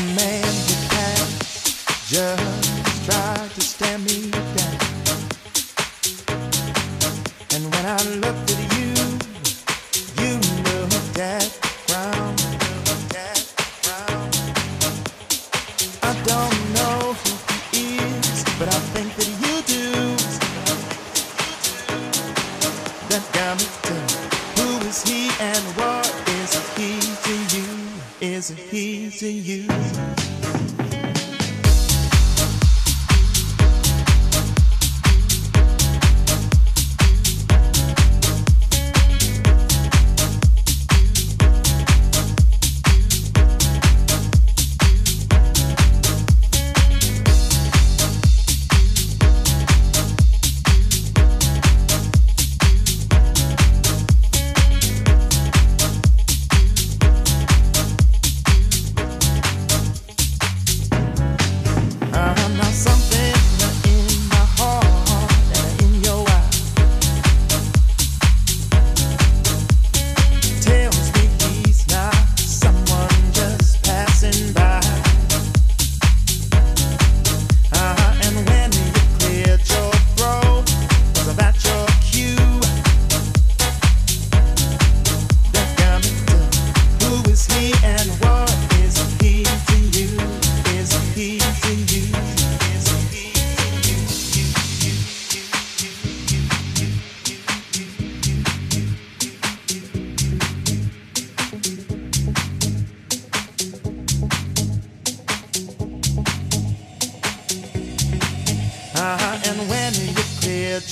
man.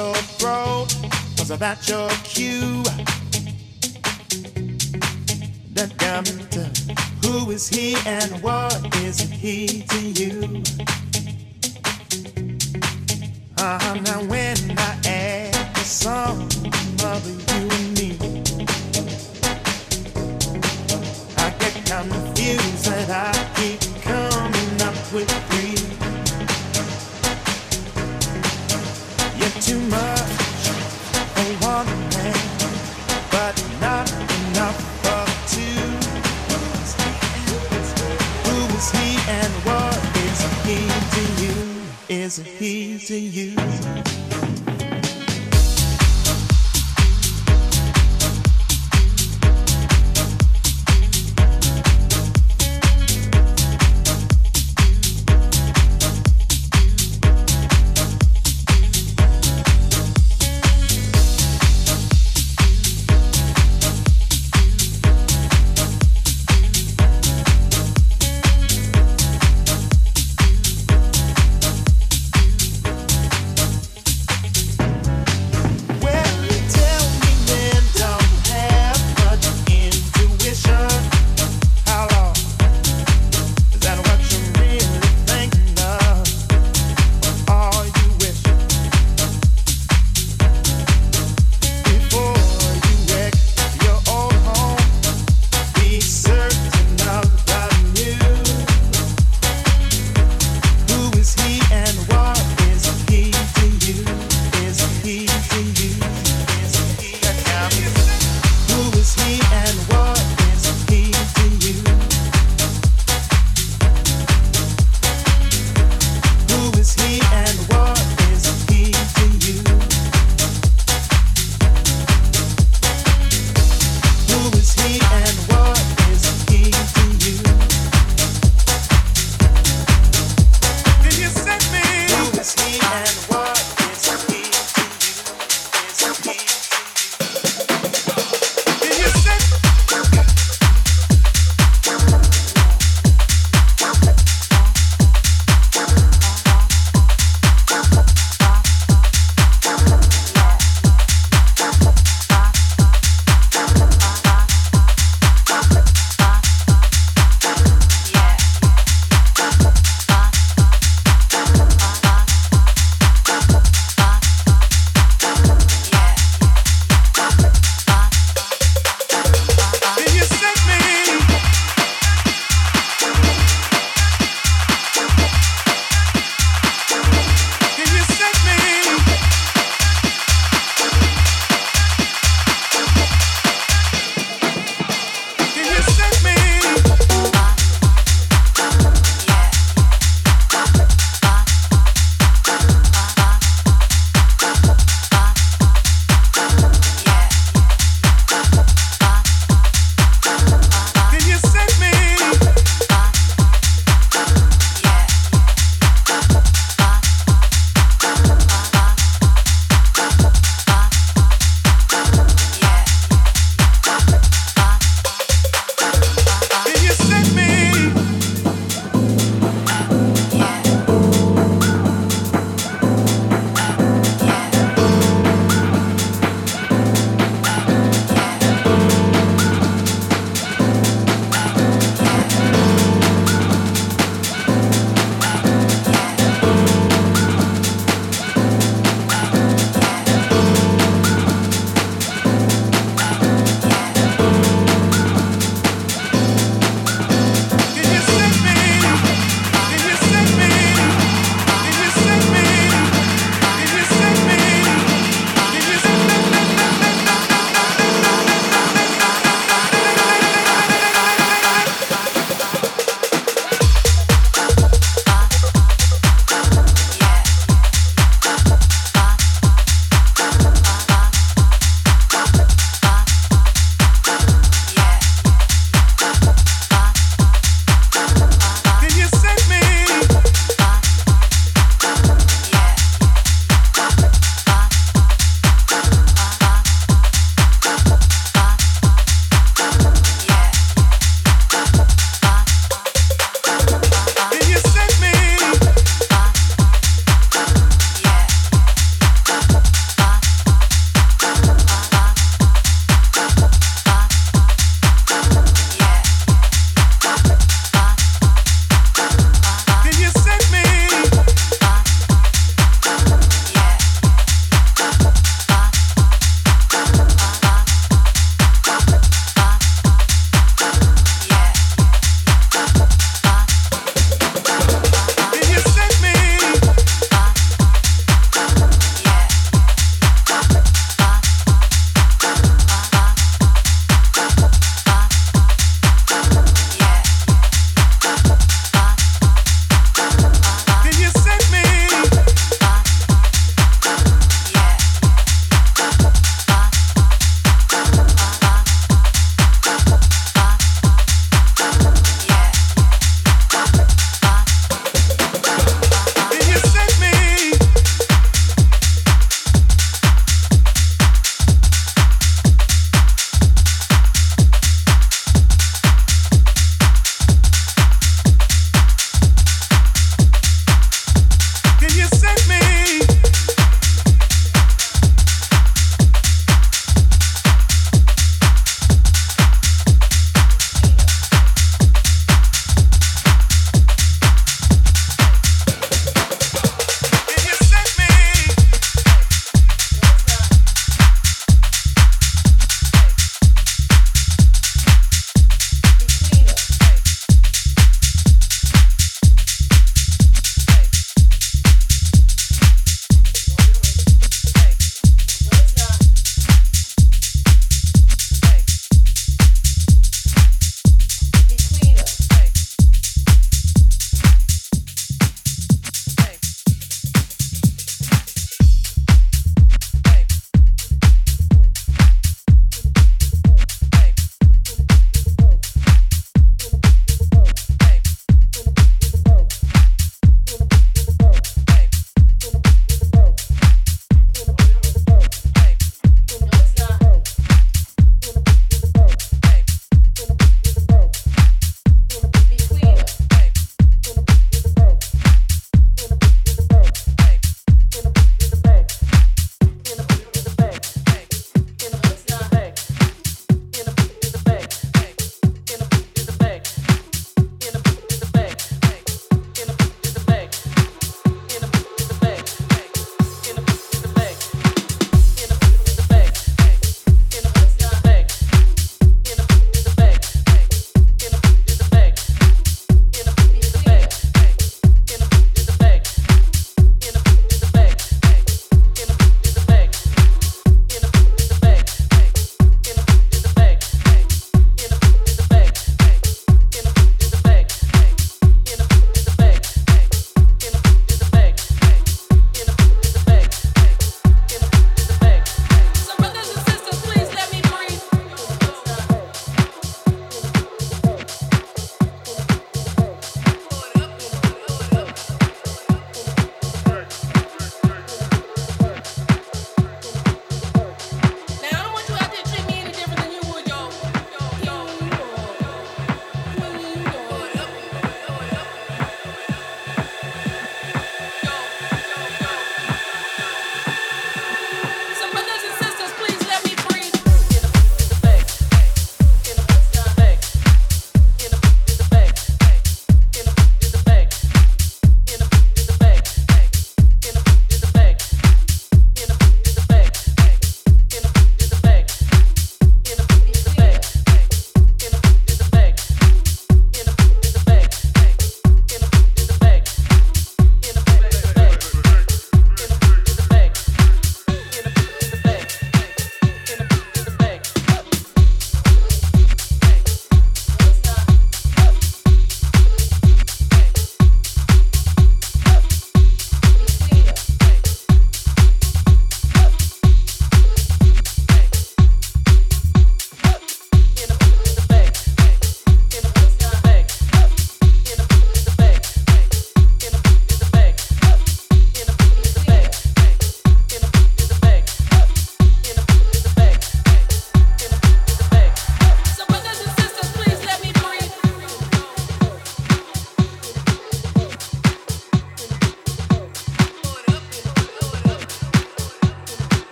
your bro? Was that your cue? The diamond, who is he and what is he to you? Uh, now when I add the sum of you. as a heat you.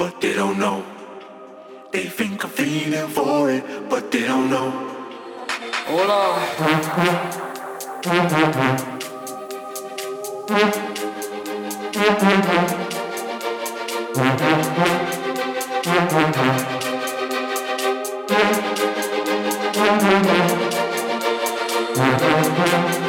but they don't know. They think I'm feeling for it, but they don't know. Hola. on.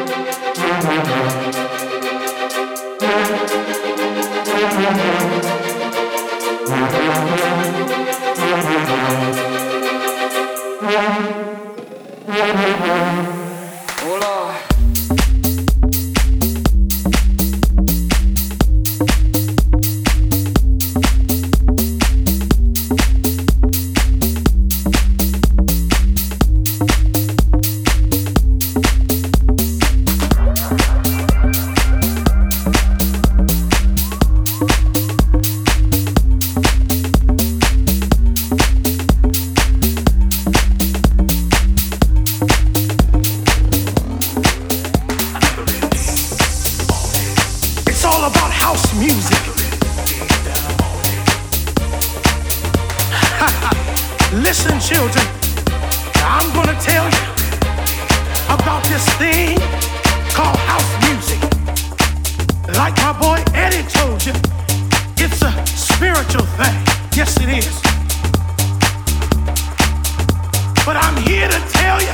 But I'm here to tell you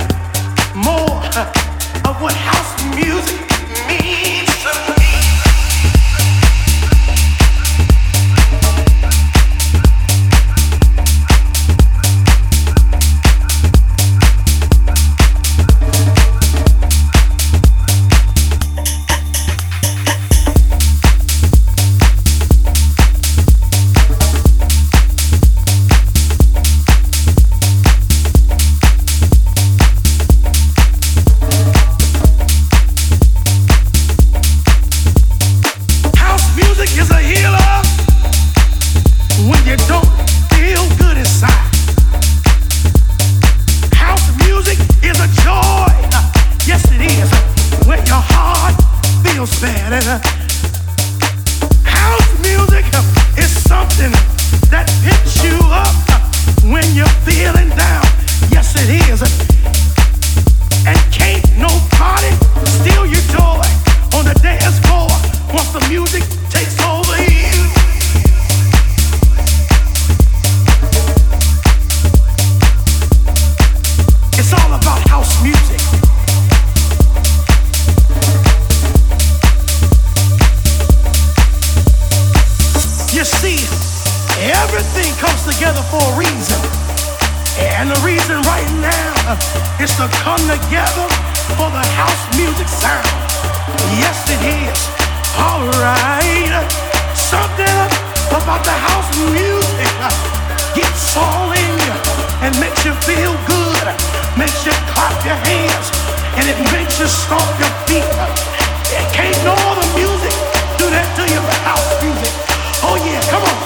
more of what house music means. The house music gets all in you and makes you feel good, makes you clap your hands, and it makes you stomp your feet. Can't music do that to house music. Oh yeah, come on.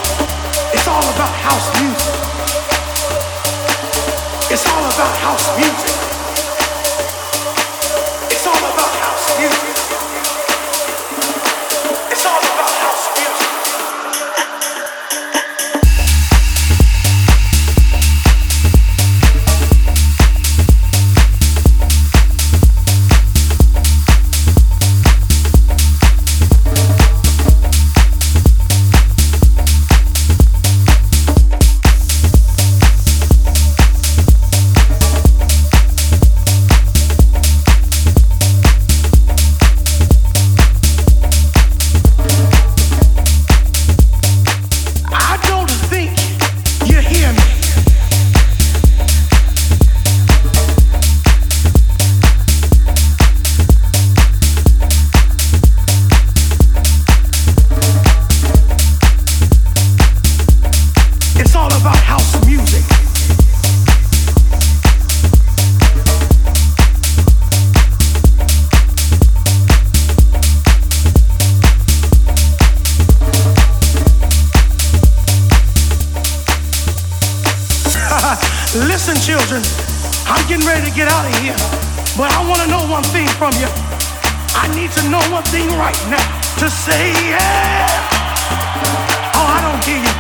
It's all about house music. It's all about house music. Listen, children, I'm getting ready to get out of here, but I want to know one thing from you. I need to know one thing right now to say yeah. Oh, I don't hear you.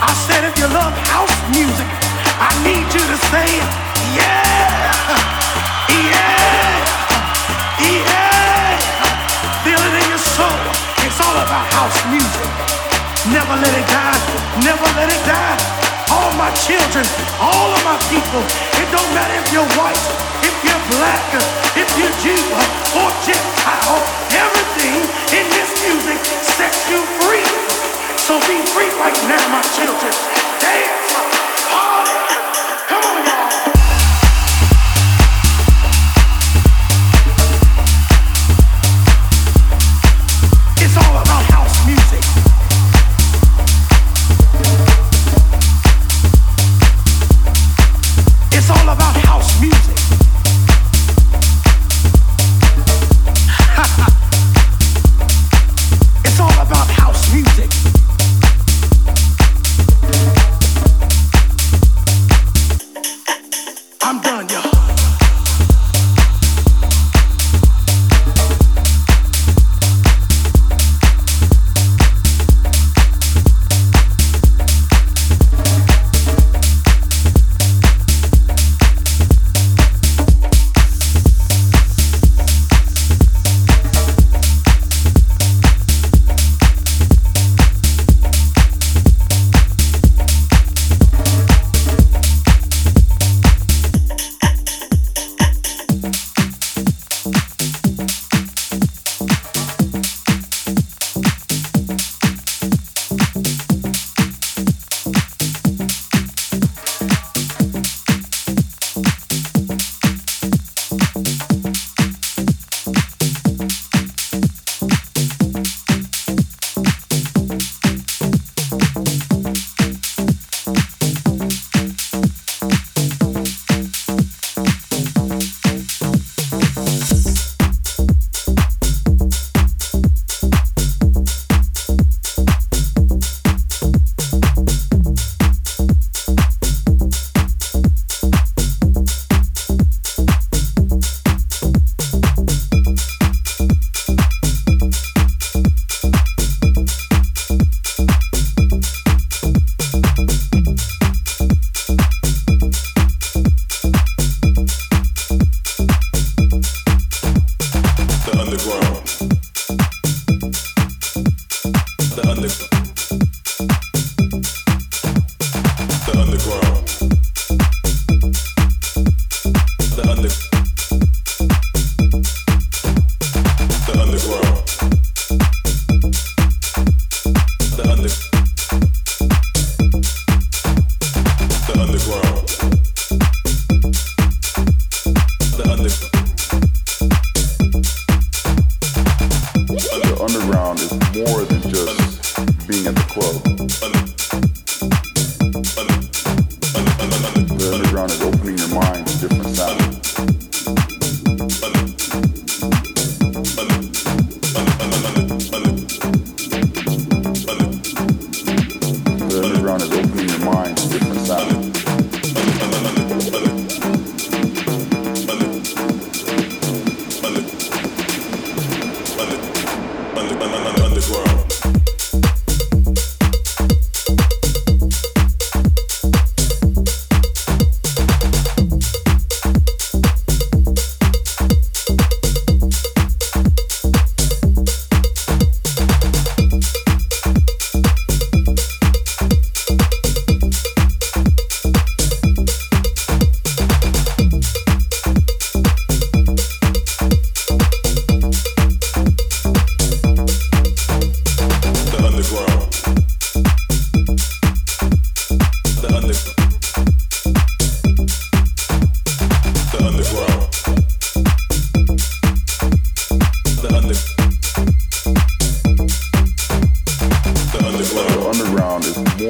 I said if you love house music, I need you to say yeah, yeah, yeah. Feel it in your soul. It's all about house music. Never let it die. Never let it die. All my children, all of my people. It don't matter if you're white, if you're black, if you're Jew or Gentile. Everything in this music sets you free. So be free right now, my children. Dance.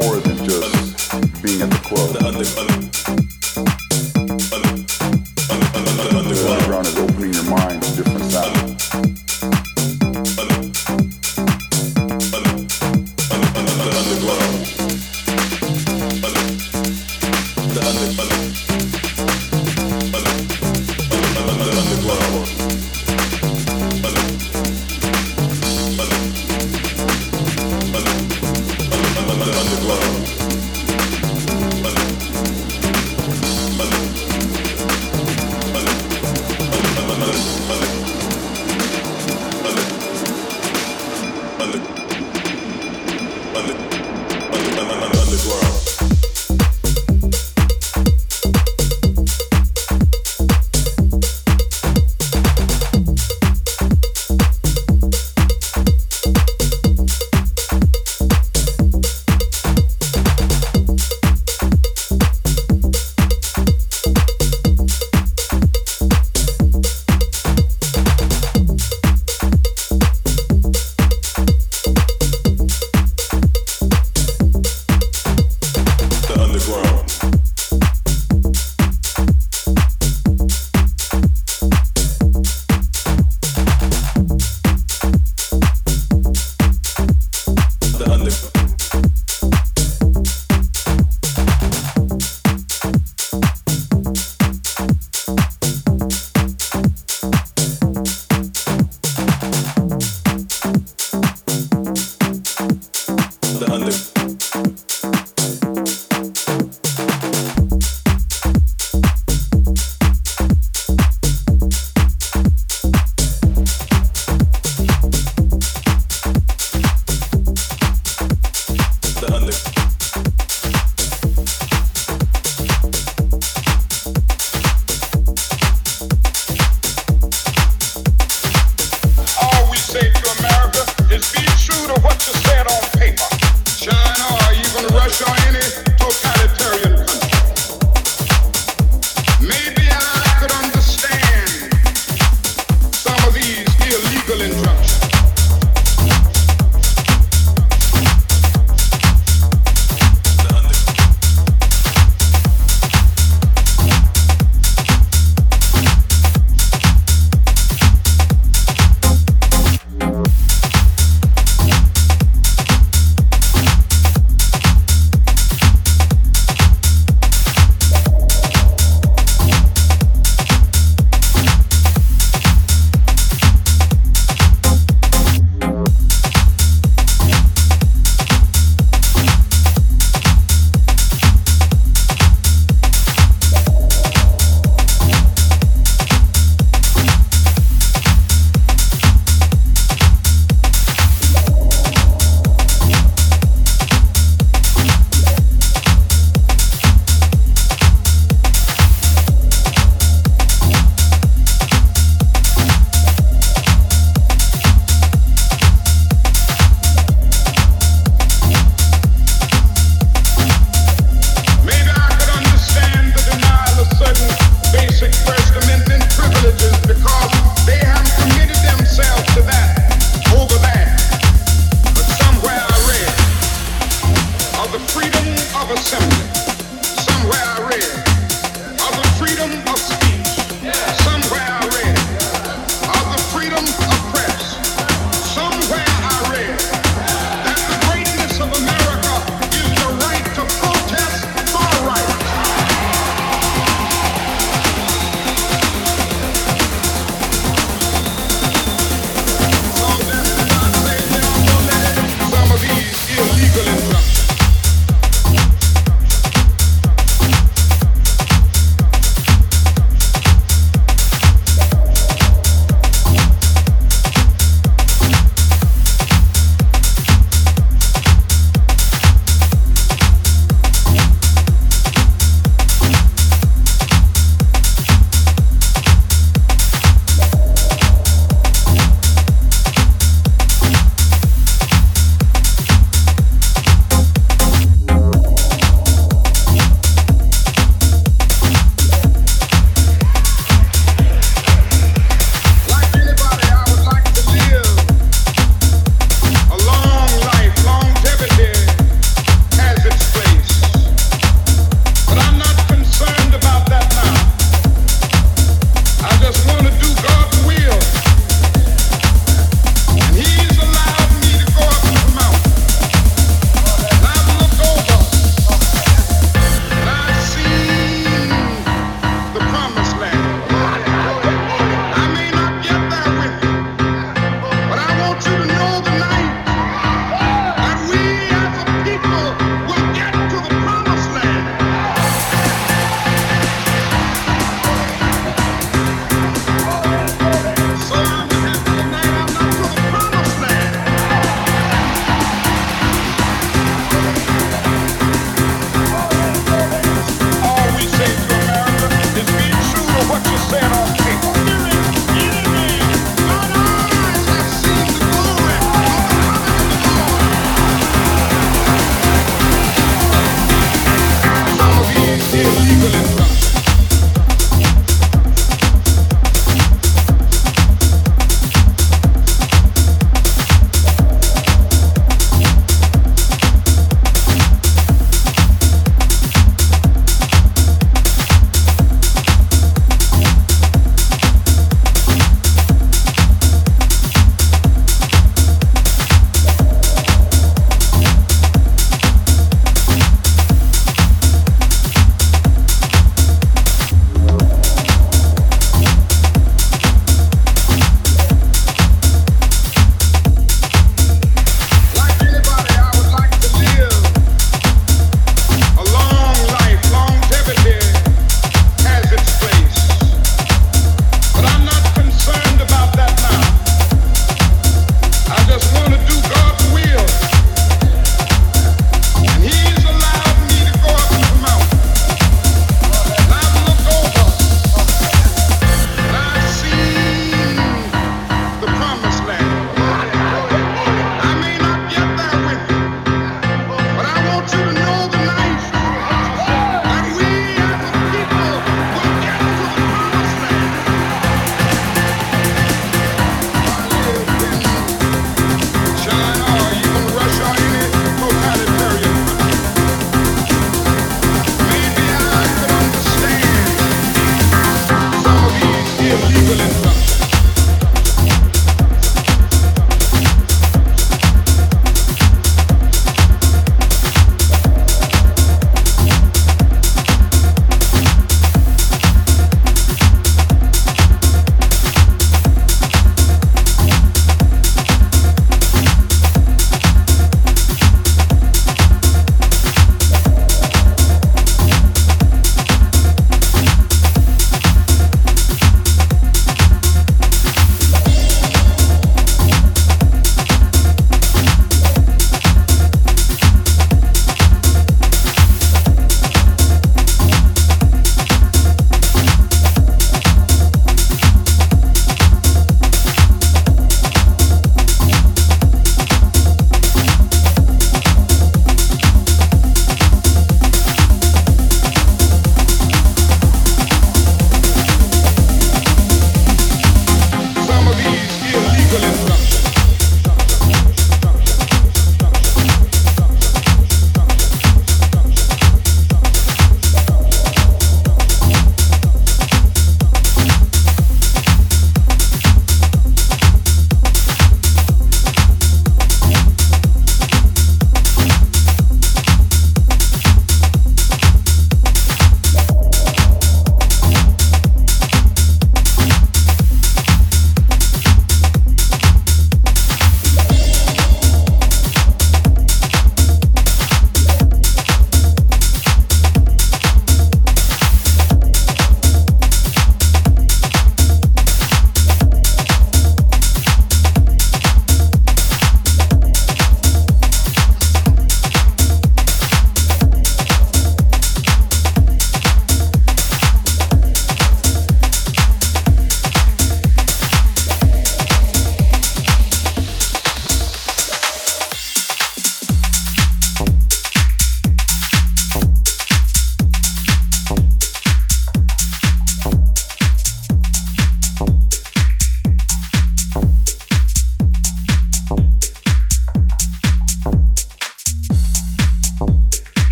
more